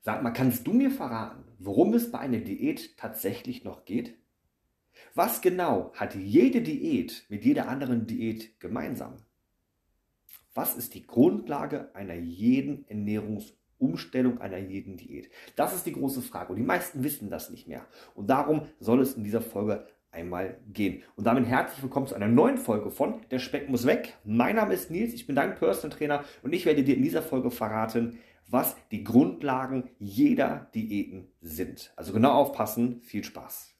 Sag mal, kannst du mir verraten, worum es bei einer Diät tatsächlich noch geht? Was genau hat jede Diät mit jeder anderen Diät gemeinsam? Was ist die Grundlage einer jeden Ernährungsumstellung, einer jeden Diät? Das ist die große Frage und die meisten wissen das nicht mehr. Und darum soll es in dieser Folge einmal gehen. Und damit herzlich willkommen zu einer neuen Folge von Der Speck muss weg. Mein Name ist Nils, ich bin dein Personal Trainer und ich werde dir in dieser Folge verraten, was die Grundlagen jeder Diäten sind. Also genau aufpassen, viel Spaß.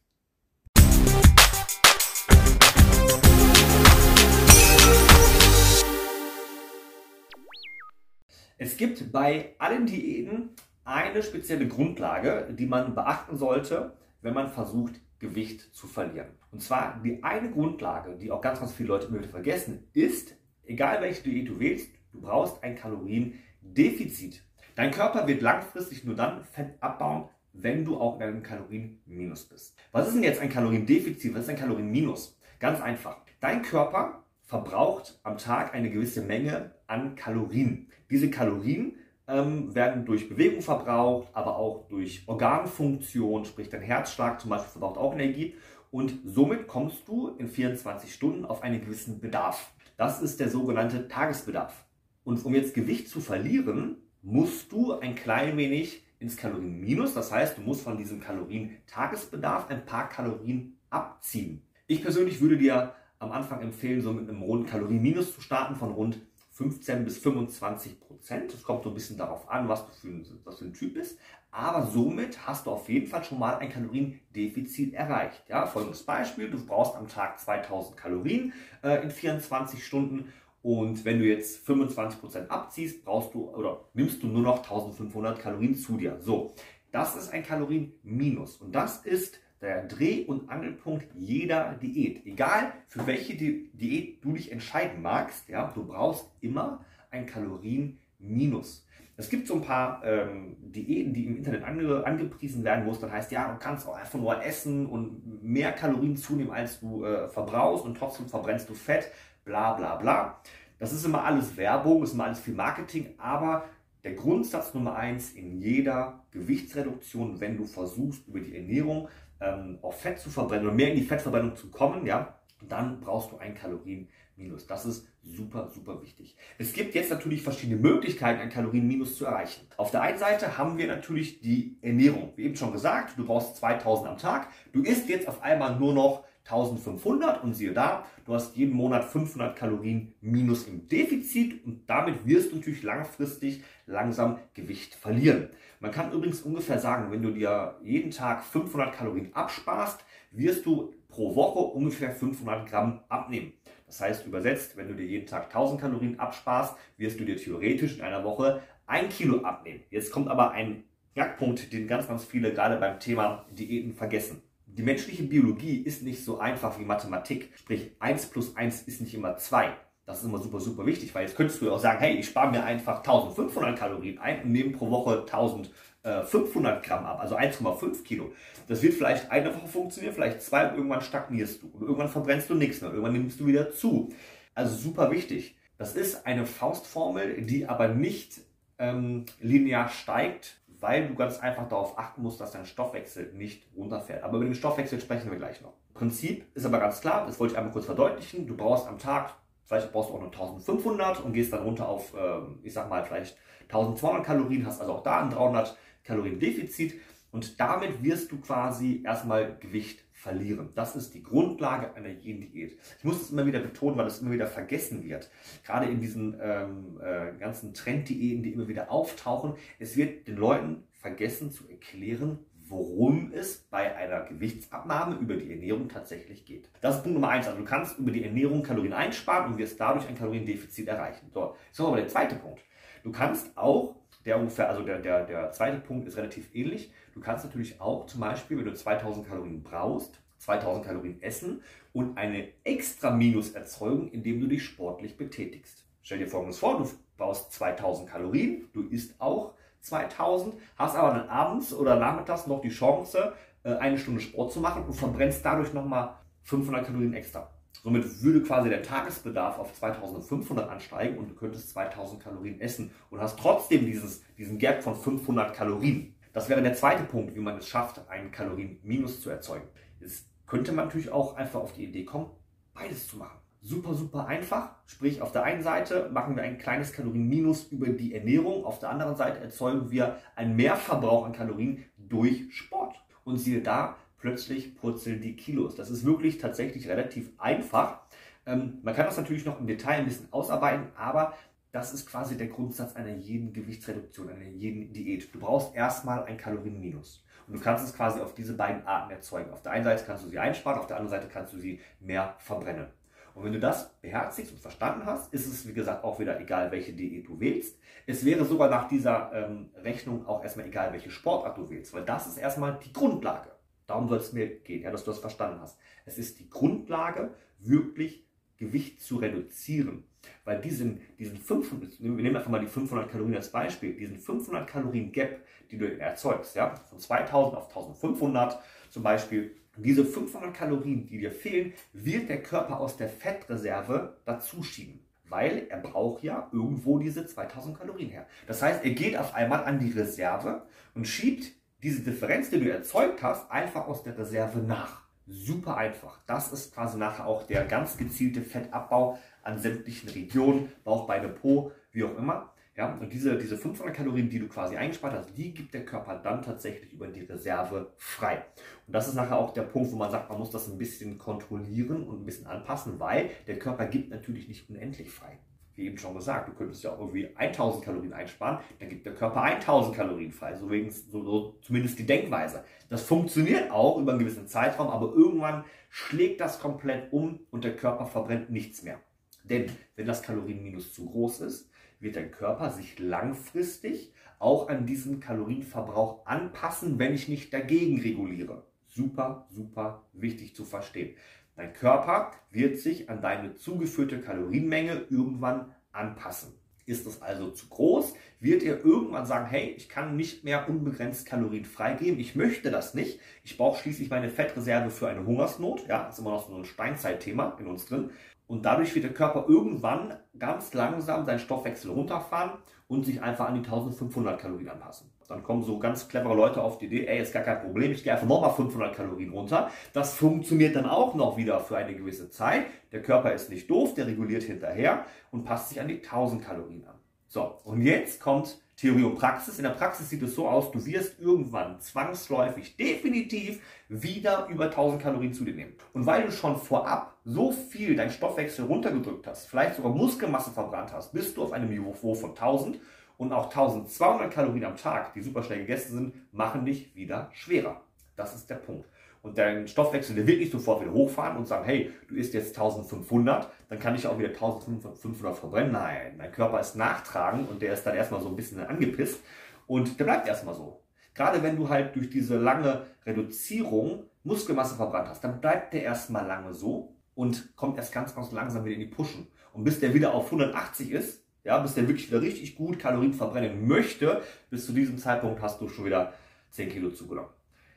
Es gibt bei allen Diäten eine spezielle Grundlage, die man beachten sollte, wenn man versucht, Gewicht zu verlieren. Und zwar die eine Grundlage, die auch ganz, ganz viele Leute immer vergessen, ist, egal welche Diät du wählst, du brauchst ein Kaloriendefizit. Dein Körper wird langfristig nur dann Fett abbauen, wenn du auch in einem Kalorienminus bist. Was ist denn jetzt ein Kaloriendefizit? Was ist ein Kalorienminus? Ganz einfach. Dein Körper verbraucht am Tag eine gewisse Menge an Kalorien. Diese Kalorien ähm, werden durch Bewegung verbraucht, aber auch durch Organfunktion, sprich dein Herzschlag zum Beispiel verbraucht auch Energie. Und somit kommst du in 24 Stunden auf einen gewissen Bedarf. Das ist der sogenannte Tagesbedarf. Und um jetzt Gewicht zu verlieren, musst du ein klein wenig ins Kalorienminus. Das heißt, du musst von diesem Kalorien-Tagesbedarf ein paar Kalorien abziehen. Ich persönlich würde dir am Anfang empfehlen, so mit einem runden Kalorienminus zu starten von rund 15 bis 25 Prozent. Das kommt so ein bisschen darauf an, was du für ein, was für ein Typ bist. Aber somit hast du auf jeden Fall schon mal ein Kaloriendefizit erreicht. Ja, folgendes Beispiel: Du brauchst am Tag 2000 Kalorien äh, in 24 Stunden und wenn du jetzt 25% abziehst, brauchst du oder nimmst du nur noch 1500 Kalorien zu dir. So, das ist ein Kalorienminus. Und das ist der Dreh- und Angelpunkt jeder Diät. Egal für welche Di Diät du dich entscheiden magst, ja, du brauchst immer ein Kalorienminus. Es gibt so ein paar ähm, Diäten, die im Internet ange angepriesen werden, wo es dann heißt, ja, du kannst auch einfach nur essen und mehr Kalorien zunehmen, als du äh, verbrauchst und trotzdem verbrennst du Fett bla bla bla. Das ist immer alles Werbung, ist immer alles viel Marketing, aber der Grundsatz Nummer eins in jeder Gewichtsreduktion, wenn du versuchst, über die Ernährung ähm, auf Fett zu verbrennen oder mehr in die Fettverbrennung zu kommen, ja, dann brauchst du ein Kalorienminus. Das ist super, super wichtig. Es gibt jetzt natürlich verschiedene Möglichkeiten, ein Kalorienminus zu erreichen. Auf der einen Seite haben wir natürlich die Ernährung. Wie eben schon gesagt, du brauchst 2000 am Tag. Du isst jetzt auf einmal nur noch 1500 und siehe da, du hast jeden Monat 500 Kalorien minus im Defizit und damit wirst du natürlich langfristig langsam Gewicht verlieren. Man kann übrigens ungefähr sagen, wenn du dir jeden Tag 500 Kalorien absparst, wirst du pro Woche ungefähr 500 Gramm abnehmen. Das heißt übersetzt, wenn du dir jeden Tag 1000 Kalorien absparst, wirst du dir theoretisch in einer Woche ein Kilo abnehmen. Jetzt kommt aber ein Knackpunkt, den ganz, ganz viele gerade beim Thema Diäten vergessen die menschliche Biologie ist nicht so einfach wie Mathematik. Sprich, 1 plus 1 ist nicht immer 2. Das ist immer super, super wichtig, weil jetzt könntest du ja auch sagen, hey, ich spare mir einfach 1500 Kalorien ein und nehme pro Woche 1500 Gramm ab, also 1,5 Kilo. Das wird vielleicht eine Woche funktionieren, vielleicht zwei und irgendwann stagnierst du. Und irgendwann verbrennst du nichts mehr, irgendwann nimmst du wieder zu. Also super wichtig. Das ist eine Faustformel, die aber nicht ähm, linear steigt, weil du ganz einfach darauf achten musst, dass dein Stoffwechsel nicht runterfährt. Aber über den Stoffwechsel sprechen wir gleich noch. Prinzip ist aber ganz klar, das wollte ich einmal kurz verdeutlichen. Du brauchst am Tag, vielleicht brauchst du auch nur 1500 und gehst dann runter auf, ähm, ich sag mal, vielleicht 1200 Kalorien, hast also auch da ein 300 Kalorien Defizit und damit wirst du quasi erstmal Gewicht verlieren. Das ist die Grundlage einer jeden Diät. Ich muss es immer wieder betonen, weil es immer wieder vergessen wird. Gerade in diesen ähm, äh, ganzen Trenddiäten, die immer wieder auftauchen. Es wird den Leuten vergessen zu erklären, worum es bei einer Gewichtsabnahme über die Ernährung tatsächlich geht. Das ist Punkt Nummer eins. Also du kannst über die Ernährung Kalorien einsparen und wirst dadurch ein Kaloriendefizit erreichen. So, jetzt aber der zweite Punkt. Du kannst auch, der ungefähr, also der, der, der zweite Punkt ist relativ ähnlich. Du kannst natürlich auch zum Beispiel, wenn du 2000 Kalorien brauchst, 2000 Kalorien essen und eine extra Minus erzeugen, indem du dich sportlich betätigst. Stell dir folgendes vor, du brauchst 2000 Kalorien, du isst auch 2000, hast aber dann abends oder nachmittags noch die Chance, äh, eine Stunde Sport zu machen und verbrennst dadurch nochmal 500 Kalorien extra. Somit würde quasi der Tagesbedarf auf 2500 ansteigen und du könntest 2000 Kalorien essen und hast trotzdem dieses, diesen Gap von 500 Kalorien. Das wäre der zweite Punkt, wie man es schafft, einen Kalorienminus zu erzeugen. Jetzt könnte man natürlich auch einfach auf die Idee kommen, beides zu machen. Super, super einfach. Sprich, auf der einen Seite machen wir ein kleines Kalorienminus über die Ernährung, auf der anderen Seite erzeugen wir einen Mehrverbrauch an Kalorien durch Sport. Und siehe da, plötzlich purzeln die Kilos. Das ist wirklich tatsächlich relativ einfach. Ähm, man kann das natürlich noch im Detail ein bisschen ausarbeiten, aber das ist quasi der Grundsatz einer jeden Gewichtsreduktion, einer jeden Diät. Du brauchst erstmal ein Kalorienminus. Und du kannst es quasi auf diese beiden Arten erzeugen. Auf der einen Seite kannst du sie einsparen, auf der anderen Seite kannst du sie mehr verbrennen. Und wenn du das beherzigst und verstanden hast, ist es, wie gesagt, auch wieder egal, welche Diät du wählst. Es wäre sogar nach dieser ähm, Rechnung auch erstmal egal, welche Sportart du wählst, weil das ist erstmal die Grundlage. Darum soll es mir gehen, ja, dass du das verstanden hast. Es ist die Grundlage, wirklich Gewicht zu reduzieren. Weil diesen, diesen 500, wir nehmen einfach mal die 500 Kalorien als Beispiel, diesen 500 Kalorien Gap, die du erzeugst, ja, von 2000 auf 1500 zum Beispiel, diese 500 Kalorien, die dir fehlen, wird der Körper aus der Fettreserve dazu schieben. Weil er braucht ja irgendwo diese 2000 Kalorien her. Das heißt, er geht auf einmal an die Reserve und schiebt diese Differenz, die du erzeugt hast, einfach aus der Reserve nach. Super einfach. Das ist quasi nachher auch der ganz gezielte Fettabbau an sämtlichen Regionen, Bauch, Beine, Po, wie auch immer. Ja, und diese, diese 500 Kalorien, die du quasi eingespart hast, die gibt der Körper dann tatsächlich über die Reserve frei. Und das ist nachher auch der Punkt, wo man sagt, man muss das ein bisschen kontrollieren und ein bisschen anpassen, weil der Körper gibt natürlich nicht unendlich frei. Wie eben schon gesagt, du könntest ja auch irgendwie 1000 Kalorien einsparen, dann gibt der Körper 1000 Kalorien frei. So, so, so zumindest die Denkweise. Das funktioniert auch über einen gewissen Zeitraum, aber irgendwann schlägt das komplett um und der Körper verbrennt nichts mehr. Denn wenn das Kalorienminus zu groß ist, wird dein Körper sich langfristig auch an diesen Kalorienverbrauch anpassen, wenn ich nicht dagegen reguliere. Super, super wichtig zu verstehen. Dein Körper wird sich an deine zugeführte Kalorienmenge irgendwann anpassen. Ist es also zu groß, wird er irgendwann sagen, hey, ich kann nicht mehr unbegrenzt Kalorien freigeben, ich möchte das nicht. Ich brauche schließlich meine Fettreserve für eine Hungersnot. Ja, ist immer noch so ein Steinzeitthema in uns drin. Und dadurch wird der Körper irgendwann ganz langsam seinen Stoffwechsel runterfahren und sich einfach an die 1500 Kalorien anpassen. Dann kommen so ganz clevere Leute auf die Idee, ey, ist gar kein Problem, ich gehe einfach nochmal 500 Kalorien runter. Das funktioniert dann auch noch wieder für eine gewisse Zeit. Der Körper ist nicht doof, der reguliert hinterher und passt sich an die 1000 Kalorien an. So, und jetzt kommt Theorie und Praxis. In der Praxis sieht es so aus, du wirst irgendwann zwangsläufig definitiv wieder über 1000 Kalorien zu dir nehmen. Und weil du schon vorab so viel dein Stoffwechsel runtergedrückt hast, vielleicht sogar Muskelmasse verbrannt hast, bist du auf einem Niveau von 1000 und auch 1200 Kalorien am Tag, die super schnell gegessen sind, machen dich wieder schwerer. Das ist der Punkt und dein Stoffwechsel, der wird nicht sofort wieder hochfahren und sagen, hey, du isst jetzt 1500, dann kann ich auch wieder 1500 verbrennen. Nein, dein Körper ist nachtragend und der ist dann erstmal so ein bisschen angepisst und der bleibt erstmal so. Gerade wenn du halt durch diese lange Reduzierung Muskelmasse verbrannt hast, dann bleibt der erstmal lange so und kommt erst ganz, ganz langsam wieder in die Pushen. Und bis der wieder auf 180 ist, ja, bis der wirklich wieder richtig gut Kalorien verbrennen möchte, bis zu diesem Zeitpunkt hast du schon wieder 10 Kilo zugenommen.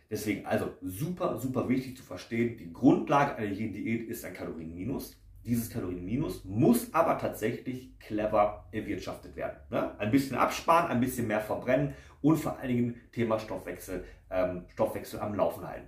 Deswegen also super, super wichtig zu verstehen, die Grundlage einer jeden Diät ist ein Kalorienminus. Dieses Kalorienminus muss aber tatsächlich clever erwirtschaftet werden. Ne? Ein bisschen absparen, ein bisschen mehr verbrennen und vor allen Dingen Thema Stoffwechsel, ähm, Stoffwechsel am Laufen halten.